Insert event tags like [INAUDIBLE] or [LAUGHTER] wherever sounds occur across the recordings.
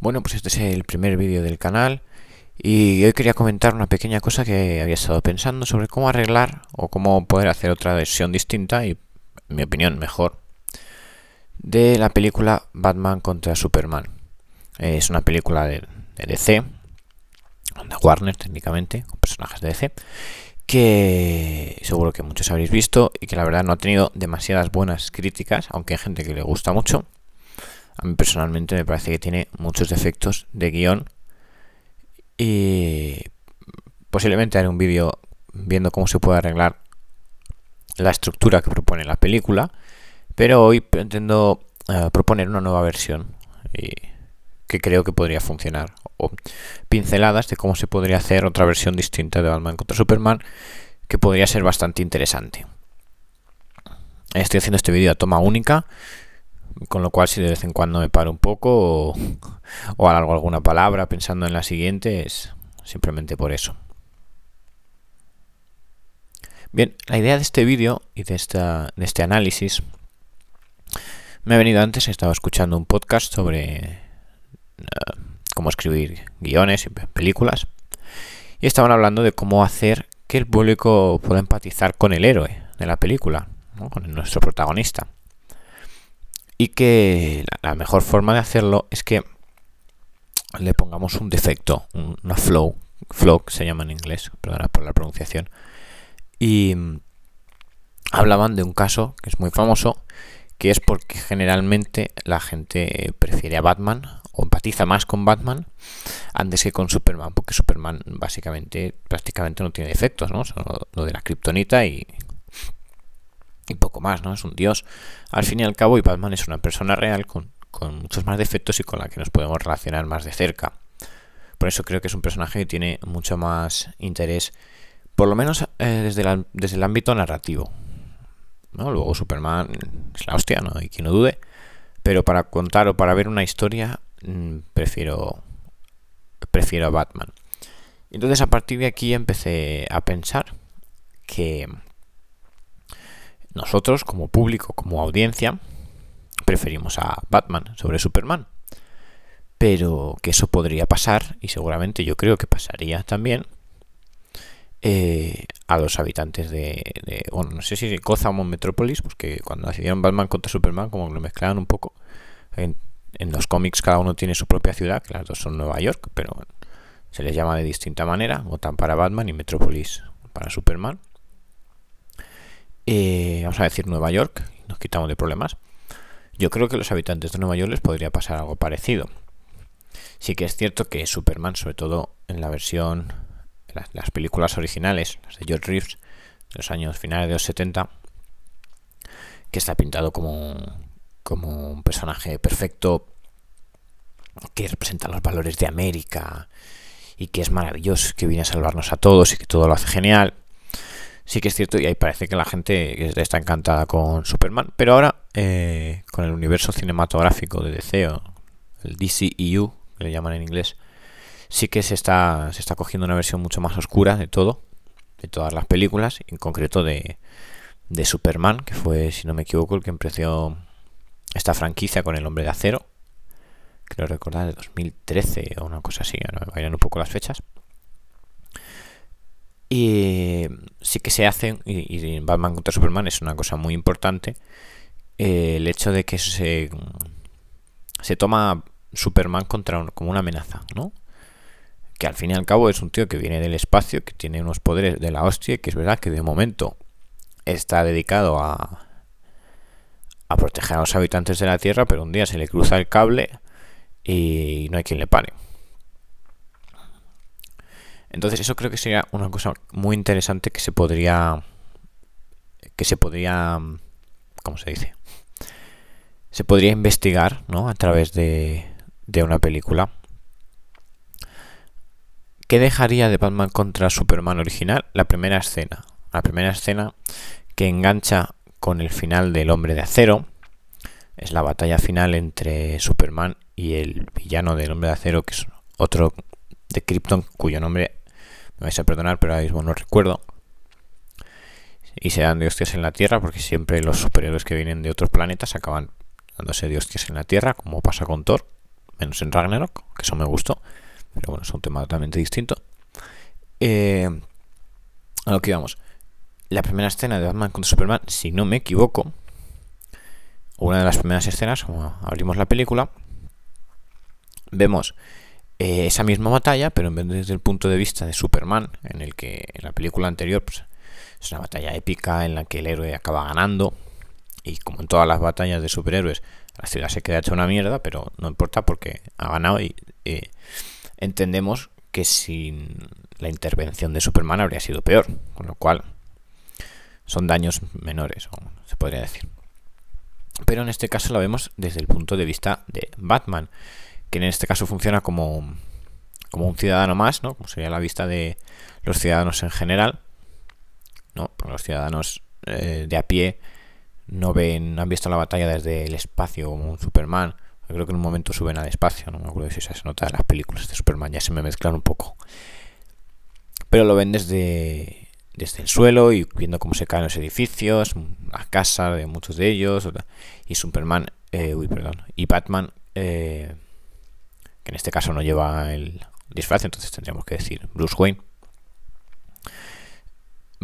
Bueno, pues este es el primer vídeo del canal y hoy quería comentar una pequeña cosa que había estado pensando sobre cómo arreglar o cómo poder hacer otra versión distinta y, en mi opinión, mejor de la película Batman contra Superman. Es una película de, DC, de Warner técnicamente, con personajes de DC, que seguro que muchos habréis visto y que la verdad no ha tenido demasiadas buenas críticas, aunque hay gente que le gusta mucho. A mí personalmente me parece que tiene muchos defectos de guion y posiblemente haré un vídeo viendo cómo se puede arreglar la estructura que propone la película, pero hoy pretendo uh, proponer una nueva versión que creo que podría funcionar o pinceladas de cómo se podría hacer otra versión distinta de Batman contra Superman que podría ser bastante interesante. Estoy haciendo este vídeo a toma única con lo cual si de vez en cuando me paro un poco o, o alargo alguna palabra pensando en la siguiente es simplemente por eso. Bien, la idea de este vídeo y de, esta, de este análisis me ha venido antes, he estado escuchando un podcast sobre uh, cómo escribir guiones y películas y estaban hablando de cómo hacer que el público pueda empatizar con el héroe de la película, con nuestro protagonista y que la mejor forma de hacerlo es que le pongamos un defecto, una flow, flow se llama en inglés, perdona por la pronunciación, y mm, hablaban de un caso que es muy famoso, que es porque generalmente la gente prefiere a Batman o empatiza más con Batman antes que con Superman, porque Superman básicamente prácticamente no tiene defectos, ¿no? Solo lo de la kriptonita y y poco más, ¿no? Es un dios. Al fin y al cabo, y Batman es una persona real con, muchos más defectos y con la que nos podemos relacionar más de cerca. Por eso creo que es un personaje que tiene mucho más interés, por lo menos eh, desde, desde el ámbito narrativo. ¿no? Luego Superman es la hostia, ¿no? hay quien no dude. Pero para contar o para ver una historia, mm, prefiero, prefiero a Batman. Entonces a partir de aquí empecé a pensar que nosotros, como público, como audiencia, preferimos a Batman sobre Superman. Pero que eso podría pasar, y seguramente yo creo que pasaría también, eh, a los habitantes de, bueno, no sé si Gotham o Metrópolis, pues que cuando decidieron Batman contra Superman, como que lo mezclaron un poco. En, en, los cómics cada uno tiene su propia ciudad, que las dos son Nueva York, pero se les llama de distinta manera, Gotham para Batman y Metrópolis para Superman. Eh, vamos a decir Nueva York, nos quitamos de problemas. Yo creo que a los habitantes de Nueva York les podría pasar algo parecido. Sí que es cierto que Superman, sobre todo en la versión, las, las películas originales, las de George Reeves, de los años finales de los 70, que está pintado como, como un personaje perfecto, que representa los valores de América y que es maravilloso, que viene a salvarnos a todos y que todo lo hace genial sí que es cierto y ahí parece que la gente está encantada con Superman. Pero ahora, eh, con el universo cinematográfico de DC, o el DCEU, que le llaman en inglés, sí que se está, se está cogiendo una versión mucho más oscura de todo, de todas las películas, en concreto de, de Superman, que fue, si no me equivoco, el que empezó esta franquicia con el hombre de acero. Creo recordar de 2013 o una cosa así, ahora me vayan un poco las fechas. Y sí que se hacen, y, Batman contra Superman es una cosa muy importante, eh, el hecho de que se, se toma Superman contra como una amenaza, ¿no? Que al fin y al cabo es un tío que viene del espacio, que tiene unos poderes de la hostia, que es verdad que de momento está dedicado a, a proteger a los habitantes de la Tierra, pero un día se le cruza el cable y no hay quien le pare. Entonces eso creo que sería una cosa muy interesante que se podría que se podría ¿cómo se dice? Se podría investigar, ¿no? A través de, de una película. ¿Qué dejaría de Batman contra Superman original? La primera escena. La primera escena que engancha con el final del Hombre de Acero. Es la batalla final entre Superman y el villano del Hombre de Acero, que es otro de Krypton, cuyo nombre me vais a perdonar, pero ahora mismo no recuerdo. Y se dan de hostias en la Tierra, porque siempre los superhéroes que vienen de otros planetas acaban dándose de hostias en la Tierra, como pasa con Thor. menos en Ragnarok, que eso me gustó, pero bueno, es un tema totalmente distinto. Eh, a lo que vamos. La primera escena de Batman contra Superman, si no me equivoco, una de las primeras escenas, como abrimos la película, vemos eh, esa misma batalla, pero en vez de desde el punto de vista de Superman, en el que en la película anterior pues, es una batalla épica en la que el héroe acaba ganando, y como en todas las batallas de superhéroes, la ciudad se queda hecha una mierda, pero no importa porque ha ganado y eh, entendemos que sin la intervención de Superman habría sido peor, con lo cual son daños menores, se podría decir. Pero en este caso lo vemos desde el punto de vista de Batman, que en este caso funciona como, como un ciudadano más, ¿no? Como sería la vista de los ciudadanos en general, ¿no? los ciudadanos eh, de a pie no ven, han visto la batalla desde el espacio como un Superman. creo que en un momento suben al espacio, no me acuerdo si se nota las películas de Superman, ya se me mezclan un poco. Pero lo ven desde, desde el suelo y viendo cómo se caen los edificios, las casas de muchos de ellos, y Superman, eh, uy, perdón, y Batman, eh, que en este caso no lleva el disfraz, entonces tendríamos que decir Bruce Wayne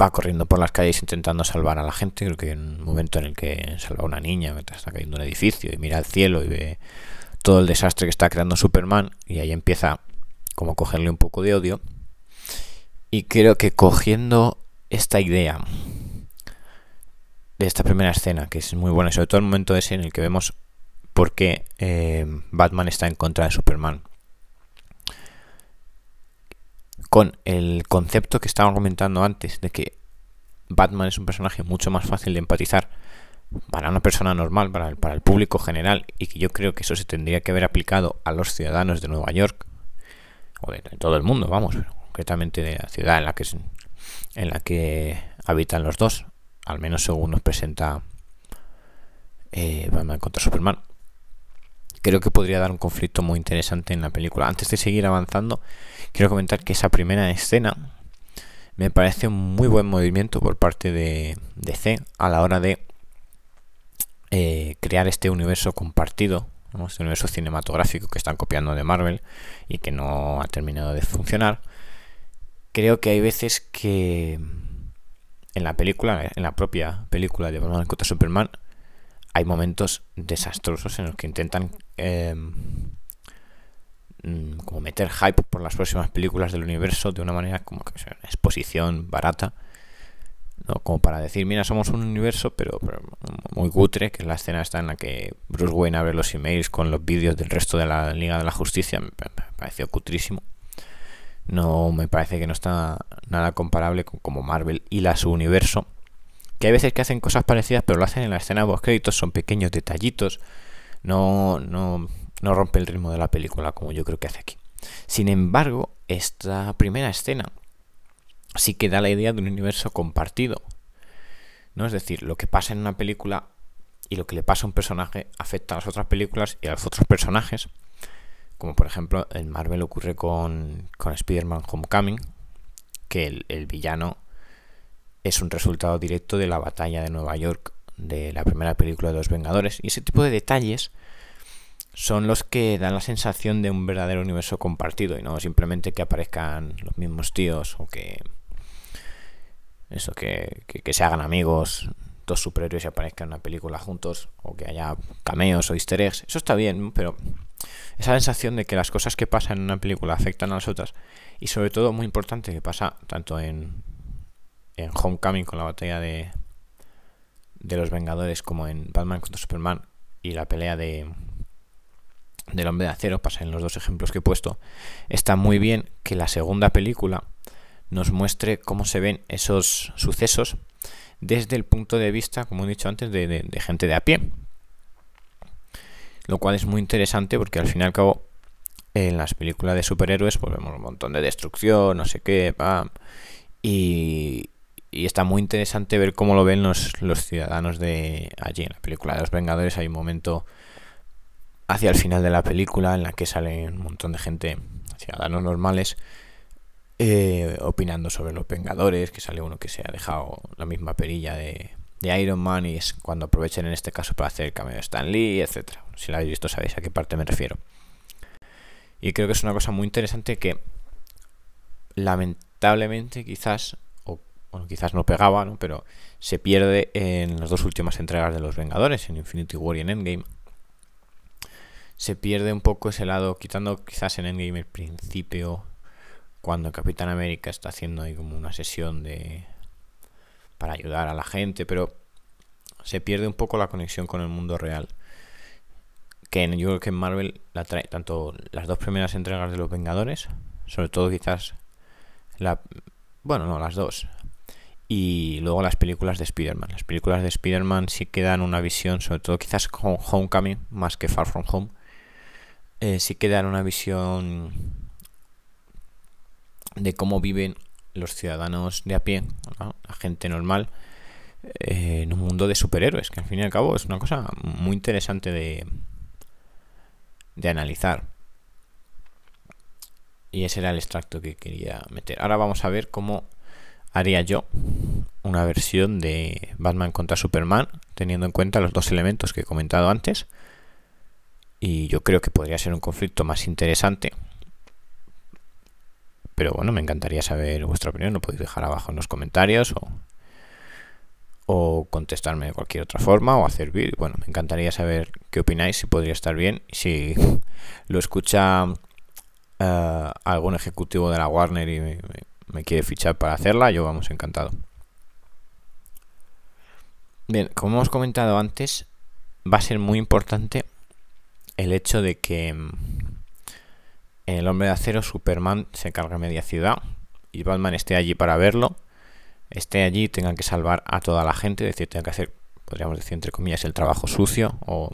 va corriendo por las calles intentando salvar a la gente. Creo que en un momento en el que salva a una niña mientras está cayendo un edificio y mira al cielo y ve todo el desastre que está creando Superman y ahí empieza como a cogerle un poco de odio. Y creo que cogiendo esta idea de esta primera escena, que es muy buena, sobre todo el momento ese en el que vemos por qué eh, Batman está en contra de Superman. Con el concepto que estaba comentando antes de que Batman es un personaje mucho más fácil de empatizar para una persona normal, para el, para el público general, y que yo creo que eso se tendría que haber aplicado a los ciudadanos de Nueva York, o de, todo el mundo, vamos, concretamente de la ciudad en la que en la que habitan los dos, al menos según nos presenta eh, Batman contra Superman creo que podría dar un conflicto muy interesante en la película. Antes de seguir avanzando, quiero comentar que esa primera escena me parece un muy buen movimiento por parte de, C a la hora de eh, crear este universo compartido, este universo cinematográfico que están copiando de Marvel y que no ha terminado de funcionar. Creo que hay veces que en la película, en la propia película de Batman contra Superman, hay momentos desastrosos en los que intentan em, mm, como meter hype por las próximas películas del universo de una manera como que sea una exposición barata ¿no? como para decir mira somos un universo pero, muy cutre que es la escena está en la que Bruce Wayne abre los emails con los vídeos del resto de la Liga de la Justicia me, pareció cutrísimo no me parece que no está nada comparable con como Marvel y la su universo que hay veces que hacen cosas parecidas, pero lo hacen en la escena de los créditos, son pequeños detallitos, no, no, no rompe el ritmo de la película como yo creo que hace aquí. Sin embargo, esta primera escena sí que da la idea de un universo compartido. ¿no? Es decir, lo que pasa en una película y lo que le pasa a un personaje afecta a las otras películas y a los otros personajes. Como por ejemplo en Marvel ocurre con, con Spider-Man Homecoming, que el, el, villano es un resultado directo de la batalla de Nueva York de la primera película de los Vengadores. Y ese tipo de detalles son los que dan la sensación de un verdadero universo compartido y no simplemente que aparezcan los mismos tíos o que eso que, que, se hagan amigos dos superhéroes y aparezcan en una película juntos o que haya cameos o easter eggs eso está bien pero esa sensación de que las cosas que pasan en una película afectan a las otras y sobre todo muy importante que pasa tanto en en Homecoming con la batalla de, de los Vengadores como en Batman contra Superman y la pelea de del hombre de acero, pasa en los dos ejemplos que he puesto, está muy bien que la segunda película nos muestre cómo se ven esos sucesos desde el punto de vista, como he dicho antes, de, gente de a pie. Lo cual es muy interesante porque al fin y al cabo en las películas de superhéroes pues vemos un montón de destrucción, no sé qué, y, y está muy interesante ver cómo lo ven los, ciudadanos de allí. En la película de los Vengadores hay un momento hacia el final de la película en la que sale un montón de gente, ciudadanos normales, eh, opinando sobre los Vengadores, que sale uno que se ha dejado la misma perilla de, de Iron Man y es cuando aprovechen en este caso para hacer el cameo de Stan Lee, etcétera. Si lo habéis visto sabéis a qué parte me refiero. Y creo que es una cosa muy interesante que lamentablemente quizás, bueno, quizás no pegaba, ¿no? pero se pierde en las dos últimas entregas de los Vengadores, en Infinity War y en Endgame. Se pierde un poco ese lado, quitando quizás en Endgame el principio, cuando Capitán América está haciendo ahí como una sesión de para ayudar a la gente, pero se pierde un poco la conexión con el mundo real. Que yo creo que en Marvel la trae tanto las dos primeras entregas de los Vengadores, sobre todo quizás la bueno, no, las dos. Y luego las películas de Spider-Man. Las películas de Spider-Man sí que dan una visión, sobre todo quizás con Homecoming, más que Far From Home. Eh, sí que dan una visión de cómo viven los ciudadanos de a pie, la gente normal, eh, en un mundo de superhéroes, que al fin y al cabo es una cosa muy interesante de, de analizar. Y ese era el extracto que quería meter. Ahora vamos a ver cómo haría yo una versión de Batman contra Superman, teniendo en cuenta los dos elementos que he comentado antes. Y yo creo que podría ser un conflicto más interesante pero bueno, me encantaría saber vuestra opinión. Lo podéis dejar abajo en los comentarios o, o contestarme de cualquier otra forma o hacer vídeo. Bueno, me encantaría saber qué opináis, si podría estar bien. Si [LAUGHS] lo escucha eh, algún ejecutivo de la Warner y me, me, quiere fichar para hacerla, yo vamos encantado. Bien, como hemos comentado antes, va a ser muy importante el hecho de que en El Hombre de Acero, Superman se carga media ciudad y Batman esté allí para verlo, esté allí, tengan que salvar a toda la gente, es decir, tengan que hacer, podríamos decir entre comillas, el trabajo sucio o,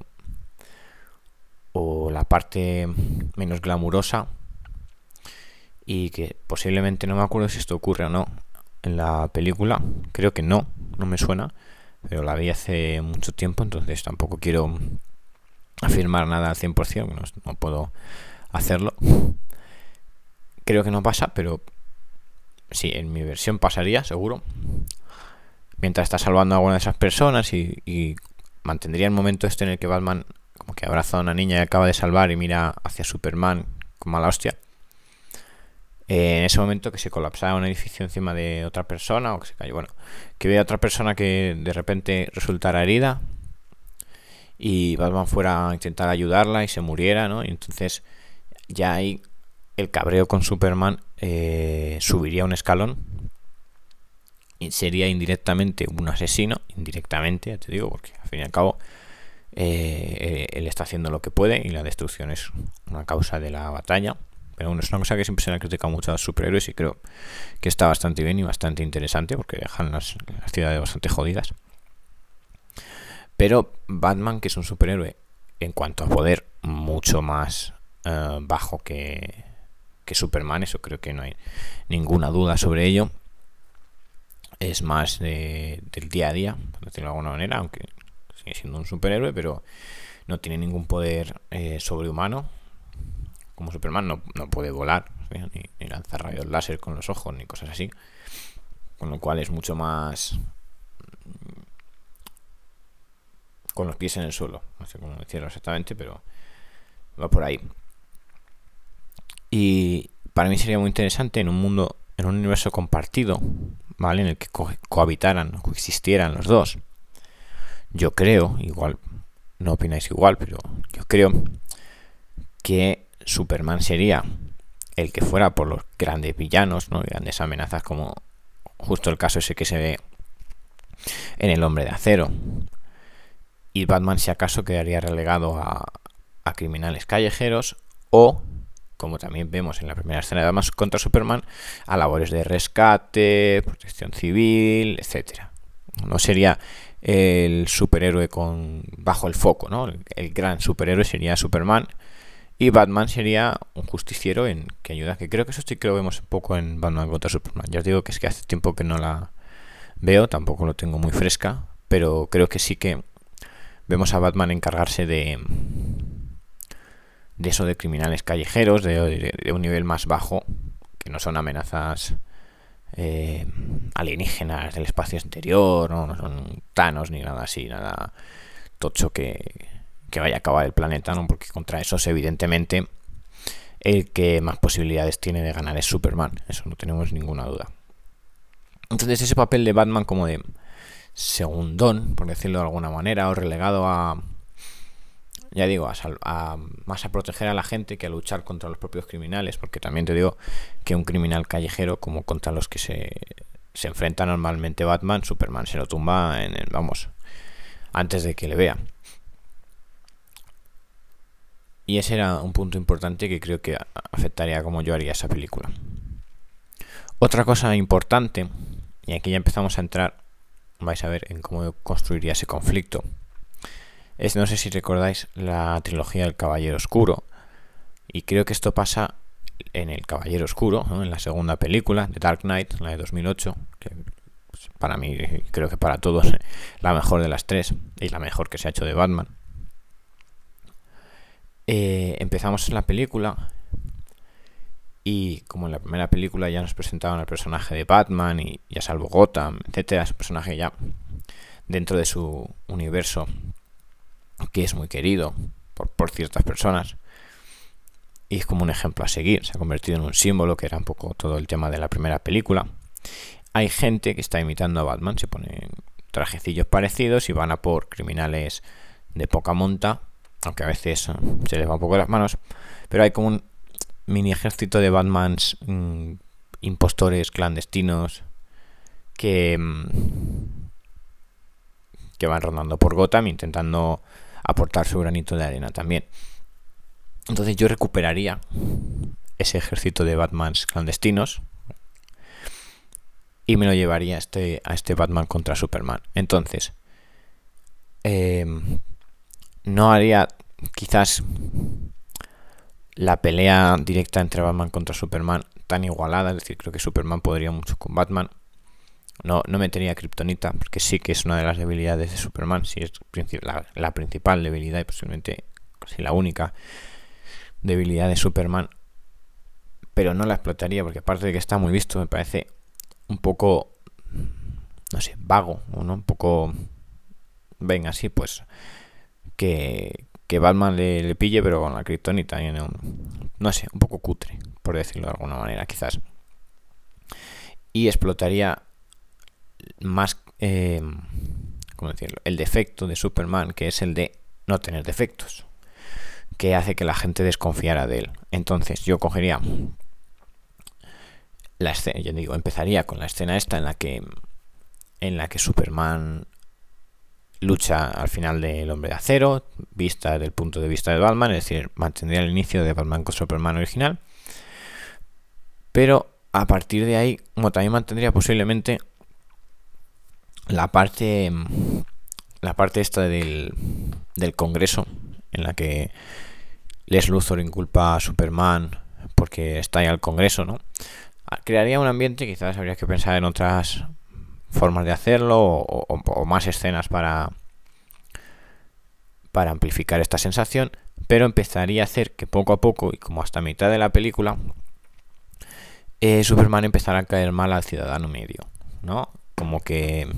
o la parte menos glamurosa y que posiblemente no me acuerdo si esto ocurre o no en la película, creo que no, no me suena, pero la vi hace mucho tiempo, entonces tampoco quiero afirmar nada al 100%, no, no puedo hacerlo. Creo que no pasa, pero sí, en mi versión pasaría, seguro. Mientras está salvando a alguna de esas personas y, mantendría el momento este en el que Batman como que abraza a una niña y acaba de salvar y mira hacia Superman con mala hostia. Eh, en ese momento que se colapsara un edificio encima de otra persona o que se cayó, bueno, que vea otra persona que de repente resultara herida y Batman fuera a intentar ayudarla y se muriera, ¿no? Y entonces ya ahí el cabreo con Superman eh, subiría un escalón y sería indirectamente un asesino, indirectamente, ya te digo, porque al fin y al cabo eh, él está haciendo lo que puede y la destrucción es una causa de la batalla. Es una cosa que siempre se le ha criticado mucho a los superhéroes y creo que está bastante bien y bastante interesante porque dejan las, las ciudades bastante jodidas. Pero Batman, que es un superhéroe en cuanto a poder mucho más eh, bajo que, que Superman, eso creo que no hay ninguna duda sobre ello. Es más de, del día a día, por decirlo de alguna manera, aunque sigue siendo un superhéroe, pero no tiene ningún poder eh, sobrehumano. Como Superman no, no puede volar, ni, lanzar rayos láser con los ojos, ni cosas así. Con lo cual es mucho más con los pies en el suelo. No sé cómo decirlo exactamente, pero va por ahí. Y para mí sería muy interesante en un mundo, en un universo compartido, ¿vale? En el que co cohabitaran, coexistieran los dos. Yo creo, igual, no opináis igual, pero yo creo que Superman sería el que fuera por los grandes villanos, ¿no? Grandes amenazas como justo el caso ese que se ve en El Hombre de Acero. Y Batman si acaso quedaría relegado a, a criminales callejeros o como también vemos en la primera escena de contra Superman, a labores de rescate, protección civil, etcétera. No sería el superhéroe con bajo el foco, ¿no? El, gran superhéroe sería Superman y Batman sería un justiciero en que ayuda, que creo que eso sí que lo vemos un poco en Batman contra Superman. Ya os digo que es que hace tiempo que no la veo, tampoco lo tengo muy fresca, pero creo que sí que vemos a Batman encargarse de de eso de criminales callejeros, de, un nivel más bajo, que no son amenazas eh, alienígenas del espacio exterior, ¿no? son Thanos ni nada así, nada tocho que, que vaya a acabar el planeta, ¿no? porque contra esos evidentemente el que más posibilidades tiene de ganar es Superman, eso no tenemos ninguna duda. Entonces ese papel de Batman como de segundón, por decirlo de alguna manera, o relegado a, ya digo, a, más a proteger a la gente que a luchar contra los propios criminales, porque también te digo que un criminal callejero como contra los que se, se enfrenta normalmente Batman, Superman se lo tumba en vamos, antes de que le vea. Y ese era un punto importante que creo que afectaría como yo haría esa película. Otra cosa importante, y aquí ya empezamos a entrar, vais a ver en cómo construiría ese conflicto. Es, no sé si recordáis la trilogía del Caballero Oscuro. Y creo que esto pasa en El Caballero Oscuro, en la segunda película, de Dark Knight, la de 2008, que pues, para mí, creo que para todos, [LAUGHS] la mejor de las tres y la mejor que se ha hecho de Batman. Eh, empezamos la película y como en la primera película ya nos presentaban al personaje de Batman y ya salvo Gotham, etcétera, ese personaje ya dentro de su universo que es muy querido por, por, ciertas personas y es como un ejemplo a seguir, se ha convertido en un símbolo que era un poco todo el tema de la primera película. Hay gente que está imitando a Batman, se ponen trajecillos parecidos y van a por criminales de poca monta, aunque a veces se les va un poco las manos, pero hay como un mini ejército de Batmans mm, impostores clandestinos que, mm, que van rondando por Gotham intentando aportar su granito de arena también. Entonces yo recuperaría ese ejército de Batmans clandestinos y me lo llevaría a este, a este Batman contra Superman. Entonces, em, no haría quizás la pelea directa entre Batman contra Superman tan igualada, es decir, creo que Superman podría mucho con Batman. No, no metería Kryptonita, porque sí que es una de las debilidades de Superman, sí es la, principal debilidad y posiblemente casi la única debilidad de Superman. Pero no la explotaría, porque aparte de que está muy visto, me parece un poco, no sé, vago, ¿no? Un poco, venga, así pues, que, Batman le, pille, pero con la Kryptonita, no, no sé, un poco cutre, por decirlo de alguna manera, quizás. Y explotaría más, eh, ¿cómo decirlo? El defecto de Superman, que es el de no tener defectos, que hace que la gente desconfiara de él. Entonces yo cogería la escena, yo digo, empezaría con la escena esta en la que en la que Superman lucha al final del Hombre de Acero, vista desde el punto de vista de Batman, es decir, mantendría el inicio de Batman con Superman original, pero a partir de ahí, como también mantendría posiblemente la parte la parte esta del, del Congreso en la que Les Luthor inculpa a Superman porque está ahí al Congreso, ¿no? crearía un ambiente, quizás habría que pensar en otras formas de hacerlo o, más escenas para, para amplificar esta sensación, pero empezaría a hacer que poco a poco y como hasta mitad de la película, eh, Superman empezara a caer mal al ciudadano medio, ¿no? Como que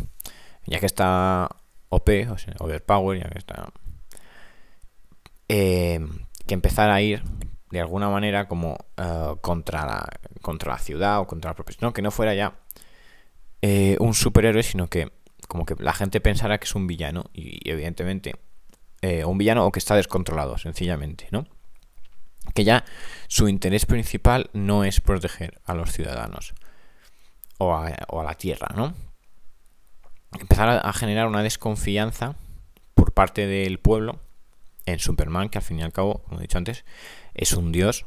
ya que está OP, o sea, overpower, ya que está... Eh, que empezara a ir de alguna manera como eh, contra, la, contra la ciudad o contra la propia... No, que no fuera ya eh, un superhéroe, sino que como que la gente pensara que es un villano y, evidentemente eh, un villano o que está descontrolado, sencillamente, ¿no? Que ya su interés principal no es proteger a los ciudadanos o a, la tierra, ¿no? Empezar a, a generar una desconfianza por parte del pueblo en Superman, que al fin y al cabo, como he dicho antes, es un dios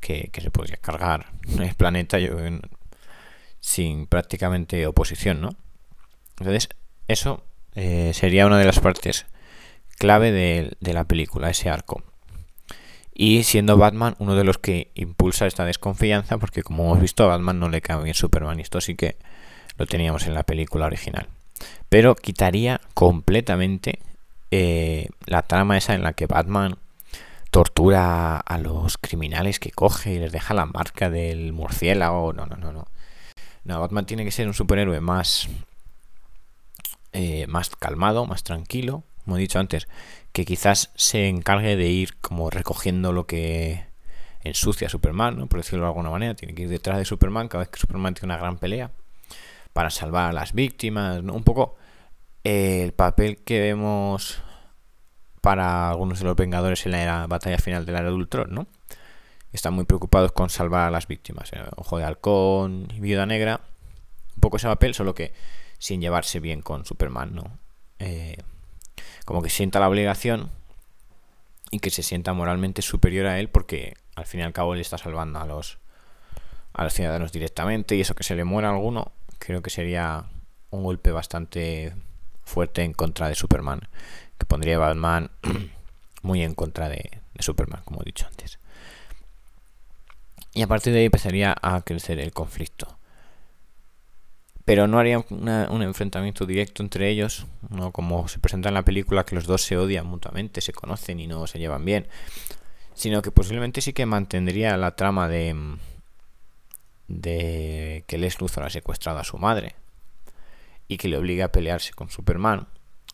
que, se podría cargar el planeta yo, sin prácticamente oposición, ¿no? Entonces, eso eh, sería una de las partes clave de, la película, ese arco. Y siendo Batman uno de los que impulsa esta desconfianza, porque como hemos visto, a Batman no le cae bien Superman, y esto sí que lo teníamos en la película original. Pero quitaría completamente eh, la trama esa en la que Batman tortura a los criminales que coge y les deja la marca del murciélago. No, no, no, no. No, Batman tiene que ser un superhéroe más, eh, más calmado, más tranquilo, como he dicho antes, que quizás se encargue de ir como recogiendo lo que ensucia a Superman, ¿no? por decirlo de alguna manera, tiene que ir detrás de Superman cada vez que Superman tiene una gran pelea para salvar a las víctimas, ¿no? un poco el papel que vemos para algunos de los Vengadores en la batalla final de la era ¿no? Están muy preocupados con salvar a las víctimas. ¿eh? Ojo de Halcón y Viuda Negra. Un poco ese papel, solo que sin llevarse bien con Superman, ¿no? Eh, como que sienta la obligación y que se sienta moralmente superior a él porque al fin y al cabo le está salvando a los a los ciudadanos directamente y eso que se le muera alguno creo que sería un golpe bastante fuerte en contra de Superman que pondría a Batman [CLEARS THROAT] muy en contra de, Superman como he dicho antes y a partir de ahí empezaría a crecer el conflicto. Pero no haría un enfrentamiento directo entre ellos, no como se presenta en la película que los dos se odian mutuamente, se conocen y no se llevan bien, sino que posiblemente sí que mantendría la trama de de que Les Luthor ha secuestrado a su madre y que le obliga a pelearse con Superman.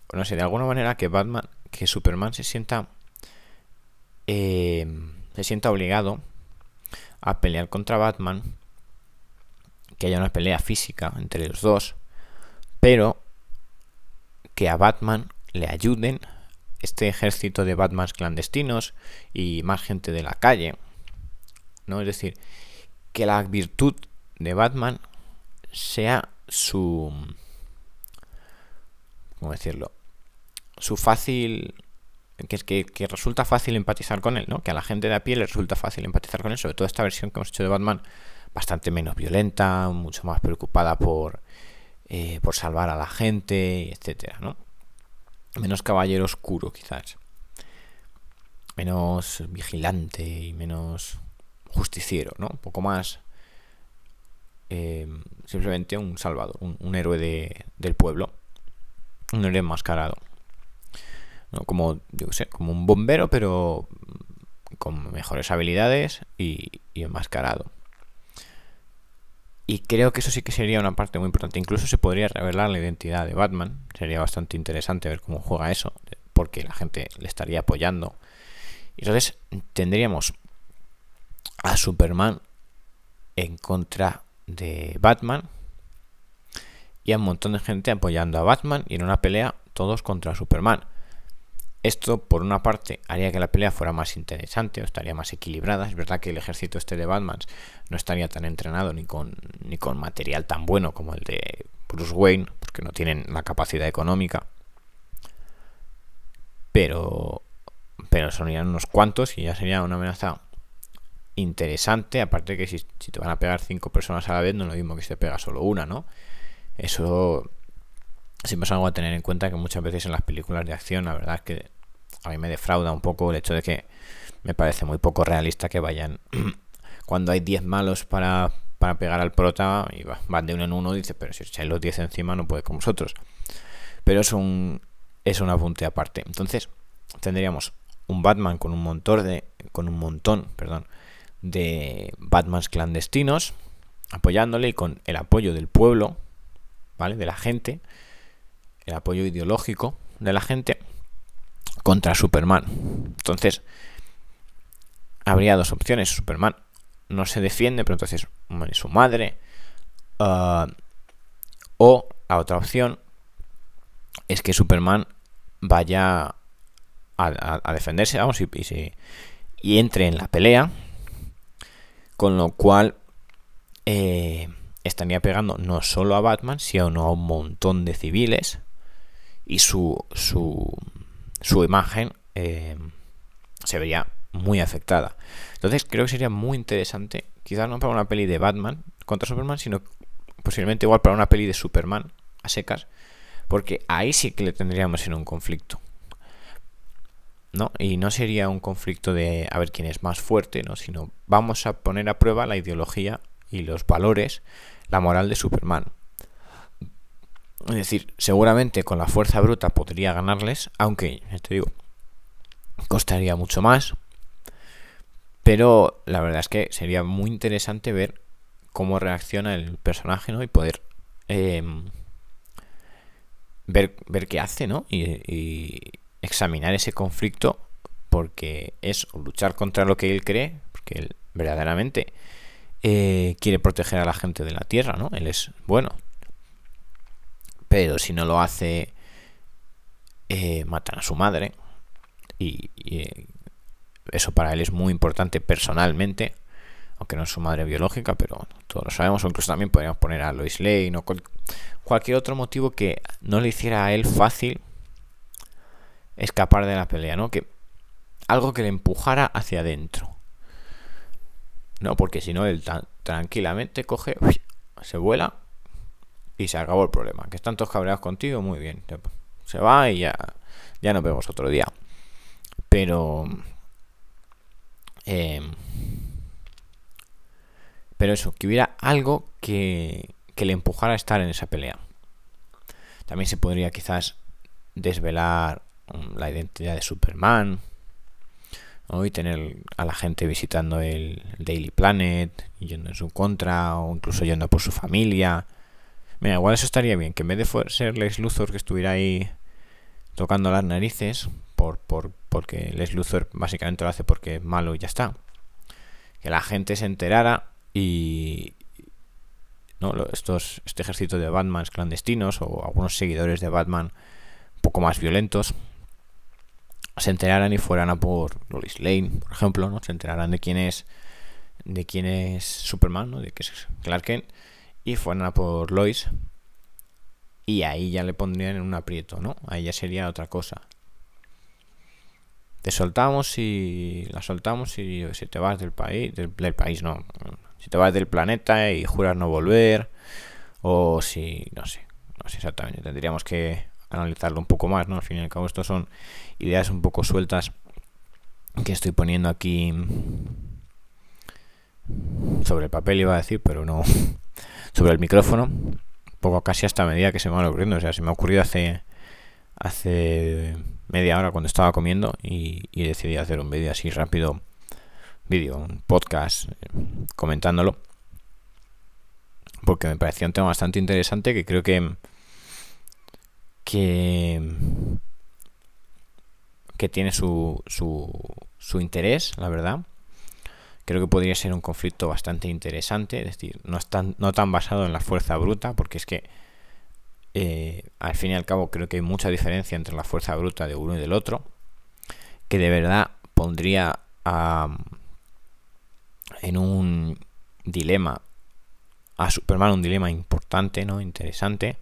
O no sé, de alguna manera que Batman, que Superman se sienta eh, se sienta obligado a pelear contra Batman que haya una pelea física entre los dos, pero que a Batman le ayuden este ejército de Batmans clandestinos y más gente de la calle. ¿No? Es decir, que la virtud de Batman sea su ¿cómo decirlo? su fácil que que, que, resulta fácil empatizar con él, ¿no? Que a la gente de a pie le resulta fácil empatizar con él, sobre todo esta versión que hemos hecho de Batman bastante menos violenta, mucho más preocupada por, eh, por salvar a la gente, etcétera, ¿no? Menos caballero oscuro, quizás. Menos vigilante y menos justiciero, ¿no? Un poco más eh, simplemente un salvador, un, héroe de, del pueblo, un héroe enmascarado. ¿No? Como, yo sé, como un bombero, pero con mejores habilidades y, y enmascarado. Y creo que eso sí que sería una parte muy importante. Incluso se podría revelar la identidad de Batman. Sería bastante interesante ver cómo juega eso, porque la gente le estaría apoyando. Entonces tendríamos a Superman en contra de Batman y a un montón de gente apoyando a Batman y en una pelea todos contra Superman. Esto, por una parte, haría que la pelea fuera más interesante o estaría más equilibrada. Es verdad que el ejército este de Batman no estaría tan entrenado ni con, ni con material tan bueno como el de Bruce Wayne, porque no tienen la capacidad económica. Pero, pero sonían unos cuantos y ya sería una amenaza interesante. Aparte que si, si te van a pegar cinco personas a la vez, no es lo mismo que si te pega solo una, ¿no? Eso siempre es algo a tener en cuenta que muchas veces en las películas de acción, la verdad es que a mí me defrauda un poco el hecho de que me parece muy poco realista que vayan [CLEARS THROAT] cuando hay 10 malos para, para pegar al prota y van de uno en uno, dice, pero si echáis los 10 encima no puede con vosotros. Pero es un, es un apunte aparte. Entonces, tendríamos un Batman con un montón de con un montón, perdón, de Batmans clandestinos apoyándole y con el apoyo del pueblo, ¿vale? De la gente el apoyo ideológico de la gente contra Superman. Entonces, habría dos opciones. Superman no se defiende, pero entonces su madre. Ah, o la otra opción es que Superman vaya a, defenderse, vamos, y, y, entre en la pelea. Con lo cual eh, estaría pegando no solo a Batman, sino a un montón de civiles y su, su, su imagen eh, se vería muy afectada. Entonces creo que sería muy interesante, quizás no para una peli de Batman contra Superman, sino posiblemente igual para una peli de Superman a secas, porque ahí sí que le tendríamos en un conflicto. ¿no? Y no sería un conflicto de a ver quién es más fuerte, ¿no? Sino vamos a poner a prueba la ideología y los valores, la moral de Superman. Es decir, seguramente con la fuerza bruta podría ganarles, aunque, te digo, costaría mucho más. Pero la verdad es que sería muy interesante ver cómo reacciona el personaje, ¿no? Y poder em, ver, ver qué hace, ¿no? Y, examinar ese conflicto porque es luchar contra lo que él cree, porque él verdaderamente eh, quiere proteger a la gente de la Tierra, ¿no? Él es bueno. Pero si no lo hace, eh, matan a su madre. Y, eh, eso para él es muy importante personalmente. Aunque no es su madre biológica, pero todos lo sabemos. O incluso también podríamos poner a Lois Lane o cualquier otro motivo que no le hiciera a él fácil escapar de la pelea, ¿no? Que algo que le empujara hacia adentro. No, porque si no, él tranquilamente coge, se vuela y se acabó el problema. Que están todos cabreados contigo, muy bien. Se va y ya, ya nos vemos otro día. Pero... Em, pero eso, que hubiera algo que, que le empujara a estar en esa pelea. También se podría quizás desvelar mm, la identidad de Superman y tener a la gente visitando el Daily Planet, yendo en su contra, o incluso yendo por su familia. Mira, igual eso estaría bien, que en vez de ser Les Luthor que estuviera ahí tocando las narices, por, por, porque Les Luthor básicamente lo hace porque es malo y ya está. Que la gente se enterara y, ¿no? Estos, este ejército de Batman clandestinos o algunos seguidores de Batman un poco más violentos se enteraran y fueran a por Lois Lane, por ejemplo, ¿no? Se enteraran de quién es de quién es Superman, ¿no? De que es Clark Kent y fueran a por Lois y ahí ya le pondrían en un aprieto, ¿no? Ahí ya sería otra cosa. Te soltamos y la soltamos y si te vas del país, del, país no, si te vas del planeta y juras no volver o si, no sé, no sé exactamente, tendríamos que analizarlo un poco más, ¿no? Al fin y al cabo, estos son ideas un poco sueltas que estoy poniendo aquí sobre el papel, iba a decir, pero no [LAUGHS] sobre el micrófono. Poco casi hasta medida que se me van ocurriendo. O sea, se me ha ocurrido hace hace media hora cuando estaba comiendo y, y decidí hacer un vídeo así rápido, vídeo, un podcast comentándolo. Porque me parecía un tema bastante interesante que creo que que, que tiene su, su, su interés, la verdad. Creo que podría ser un conflicto bastante interesante, es decir, no, tan, no tan basado en la fuerza bruta, porque es que eh, al fin y al cabo creo que hay mucha diferencia entre la fuerza bruta de uno y del otro, que de verdad pondría en un dilema a Superman, un dilema importante, ¿no? Interesante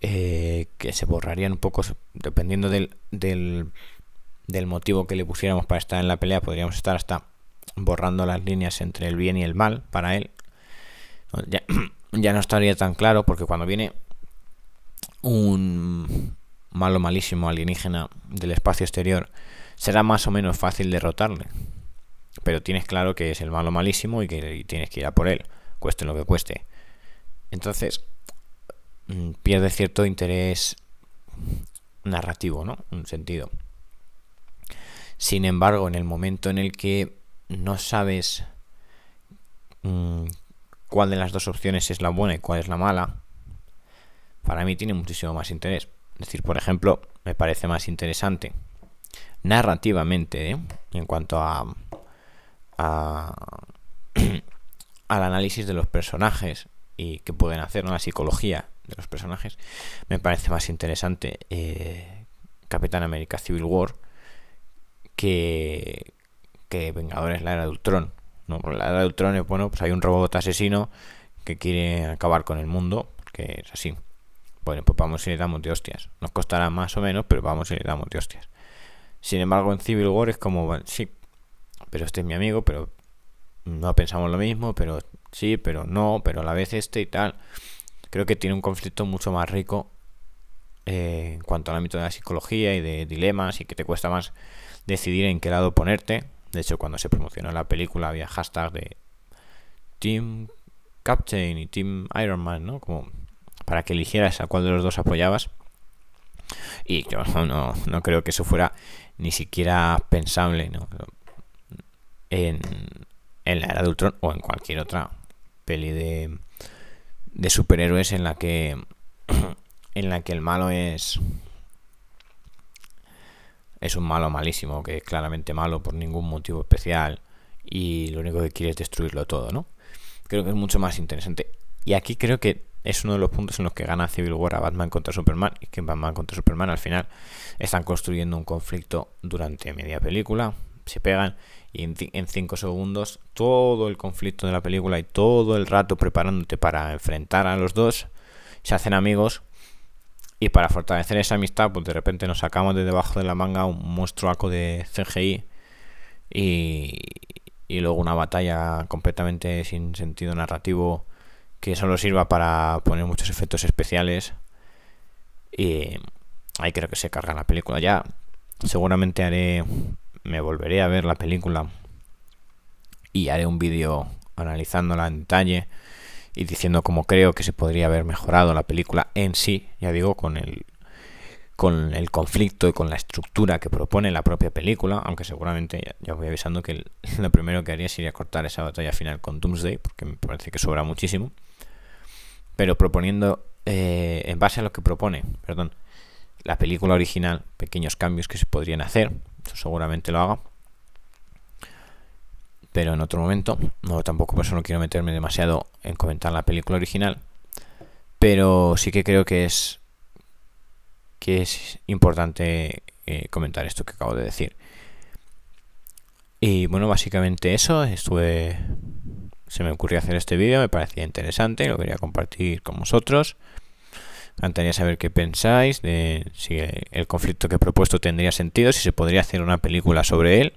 eh, que se borrarían un poco dependiendo del, del, motivo que le pusiéramos para estar en la pelea podríamos estar hasta borrando las líneas entre el bien y el mal para él ya, [CLEARS THROAT] ya no estaría tan claro porque cuando viene un malo malísimo alienígena del espacio exterior será más o menos fácil derrotarle pero tienes claro que es el malo malísimo y que tienes que ir a por él cueste lo que cueste entonces Mm, pierde cierto interés narrativo, ¿no? Un sentido. Sin embargo, en el momento en el que no sabes mm, cuál de las dos opciones es la buena y cuál es la mala, para mí tiene muchísimo más interés. Es decir, por ejemplo, me parece más interesante narrativamente, ¿eh? en cuanto a, a [CLEARS THROAT] al análisis de los personajes y que pueden hacer, ¿no? la psicología de los personajes, me parece más interesante eh, Capitán América Civil War que, que Vengadores la era de Ultron. ¿no? la era de Ultron es bueno, pues hay un robot asesino que quiere acabar con el mundo, que es así. Bueno, pues vamos y le damos de hostias. Nos costará más o menos, pero vamos y le damos de hostias. Sin embargo, en Civil War es como, sí, pero este es mi amigo, pero no pensamos lo mismo, pero sí, pero no, pero a la vez este y tal creo que tiene un conflicto mucho más rico eh, en cuanto al ámbito de la psicología y de dilemas y que te cuesta más decidir en qué lado ponerte. De hecho, cuando se promocionó la película había hashtag de Team Captain y Team Iron Man, ¿no? Como para que eligieras a cuál de los dos apoyabas. Y yo [LAUGHS] no, no creo que eso fuera ni siquiera pensable ¿no? en, en la era de Ultron o en cualquier otra peli de, de superhéroes en la que [CLEARS THROAT] en la que el malo es es un malo malísimo, que es claramente malo por ningún motivo especial y lo único que quiere es destruirlo todo, ¿no? Creo que es mucho más interesante. Y aquí creo que es uno de los puntos en los que gana Civil War a Batman contra Superman y que en Batman contra Superman al final están construyendo un conflicto durante media película, se pegan y en 5 segundos todo el conflicto de la película y todo el rato preparándote para enfrentar a los dos, se hacen amigos y para fortalecer esa amistad pues de repente nos sacamos de debajo de la manga un monstruaco de CGI y, y luego una batalla completamente sin sentido narrativo que solo sirva para poner muchos efectos especiales. Y ahí creo que se carga la película. Ya seguramente haré me volveré a ver la película y haré un vídeo analizándola en detalle y diciendo cómo creo que se podría haber mejorado la película en sí, ya digo, con el con el conflicto y con la estructura que propone la propia película, aunque seguramente ya, voy avisando que [LAUGHS] lo primero que haría sería cortar esa batalla final con Doomsday, porque me parece que sobra muchísimo, pero proponiendo, eh, en base a lo que propone, perdón, la película original, pequeños cambios que se podrían hacer, seguramente lo haga, pero en otro momento, no tampoco por eso no quiero meterme demasiado en comentar la película original, pero sí que creo que es que es importante eh, comentar esto que acabo de decir. Y bueno, básicamente eso, estuve se me ocurrió hacer este vídeo, me parecía interesante, lo quería compartir con vosotros. Me encantaría saber qué pensáis de si el conflicto que he propuesto tendría sentido, si se podría hacer una película sobre él.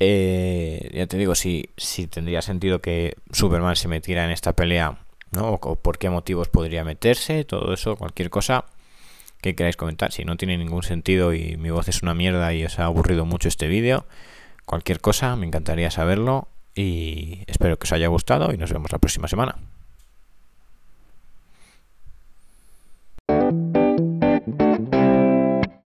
Eh, ya te digo, si, si tendría sentido que Superman se metiera en esta pelea, ¿no? O, por qué motivos podría meterse, todo eso, cualquier cosa que queráis comentar. Si no tiene ningún sentido y mi voz es una mierda y os ha aburrido mucho este vídeo, cualquier cosa, me encantaría saberlo y espero que os haya gustado y nos vemos la próxima semana.